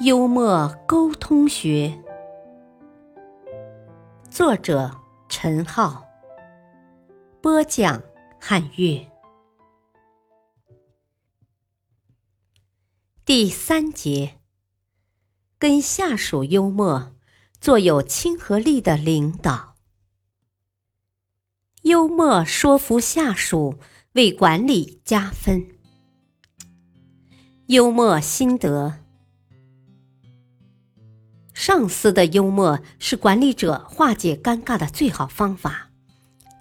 幽默沟通学，作者。陈浩播讲汉乐第三节，跟下属幽默，做有亲和力的领导。幽默说服下属，为管理加分。幽默心得。上司的幽默是管理者化解尴尬的最好方法，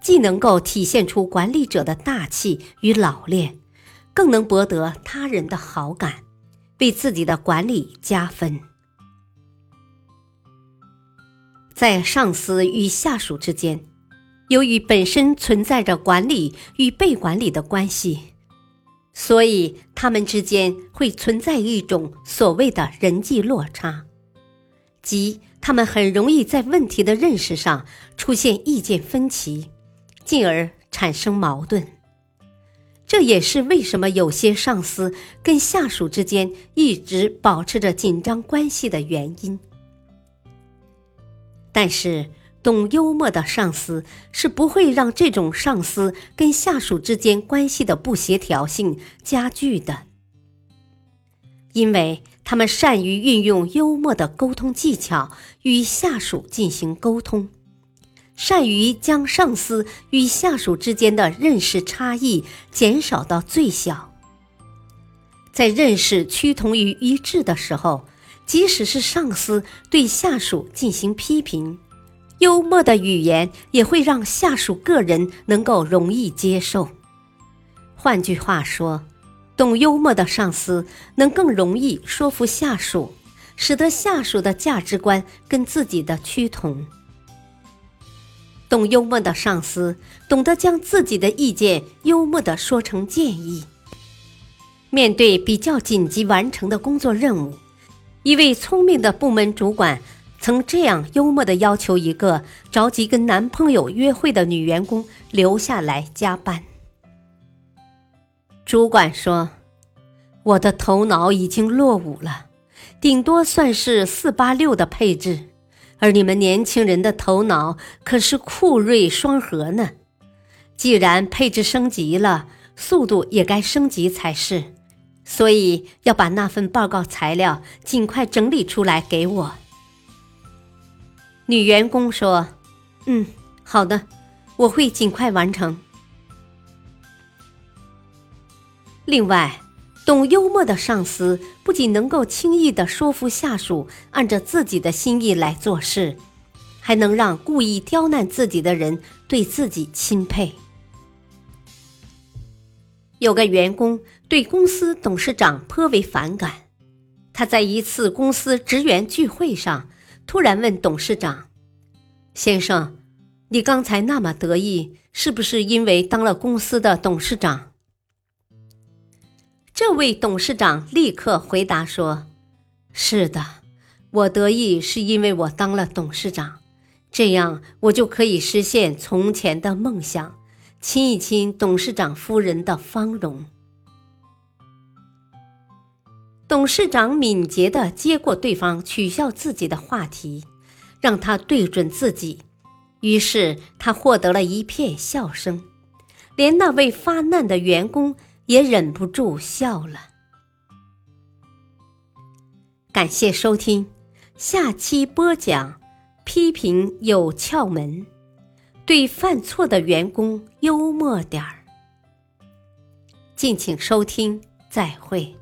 既能够体现出管理者的大气与老练，更能博得他人的好感，为自己的管理加分。在上司与下属之间，由于本身存在着管理与被管理的关系，所以他们之间会存在一种所谓的人际落差。即他们很容易在问题的认识上出现意见分歧，进而产生矛盾。这也是为什么有些上司跟下属之间一直保持着紧张关系的原因。但是，懂幽默的上司是不会让这种上司跟下属之间关系的不协调性加剧的。因为他们善于运用幽默的沟通技巧与下属进行沟通，善于将上司与下属之间的认识差异减少到最小。在认识趋同于一致的时候，即使是上司对下属进行批评，幽默的语言也会让下属个人能够容易接受。换句话说。懂幽默的上司能更容易说服下属，使得下属的价值观跟自己的趋同。懂幽默的上司懂得将自己的意见幽默地说成建议。面对比较紧急完成的工作任务，一位聪明的部门主管曾这样幽默地要求一个着急跟男朋友约会的女员工留下来加班。主管说：“我的头脑已经落伍了，顶多算是四八六的配置，而你们年轻人的头脑可是酷睿双核呢。既然配置升级了，速度也该升级才是。所以要把那份报告材料尽快整理出来给我。”女员工说：“嗯，好的，我会尽快完成。”另外，懂幽默的上司不仅能够轻易的说服下属按照自己的心意来做事，还能让故意刁难自己的人对自己钦佩。有个员工对公司董事长颇为反感，他在一次公司职员聚会上突然问董事长：“先生，你刚才那么得意，是不是因为当了公司的董事长？”这位董事长立刻回答说：“是的，我得意是因为我当了董事长，这样我就可以实现从前的梦想，亲一亲董事长夫人的芳容。”董事长敏捷地接过对方取笑自己的话题，让他对准自己，于是他获得了一片笑声，连那位发难的员工。也忍不住笑了。感谢收听，下期播讲批评有窍门，对犯错的员工幽默点儿。敬请收听，再会。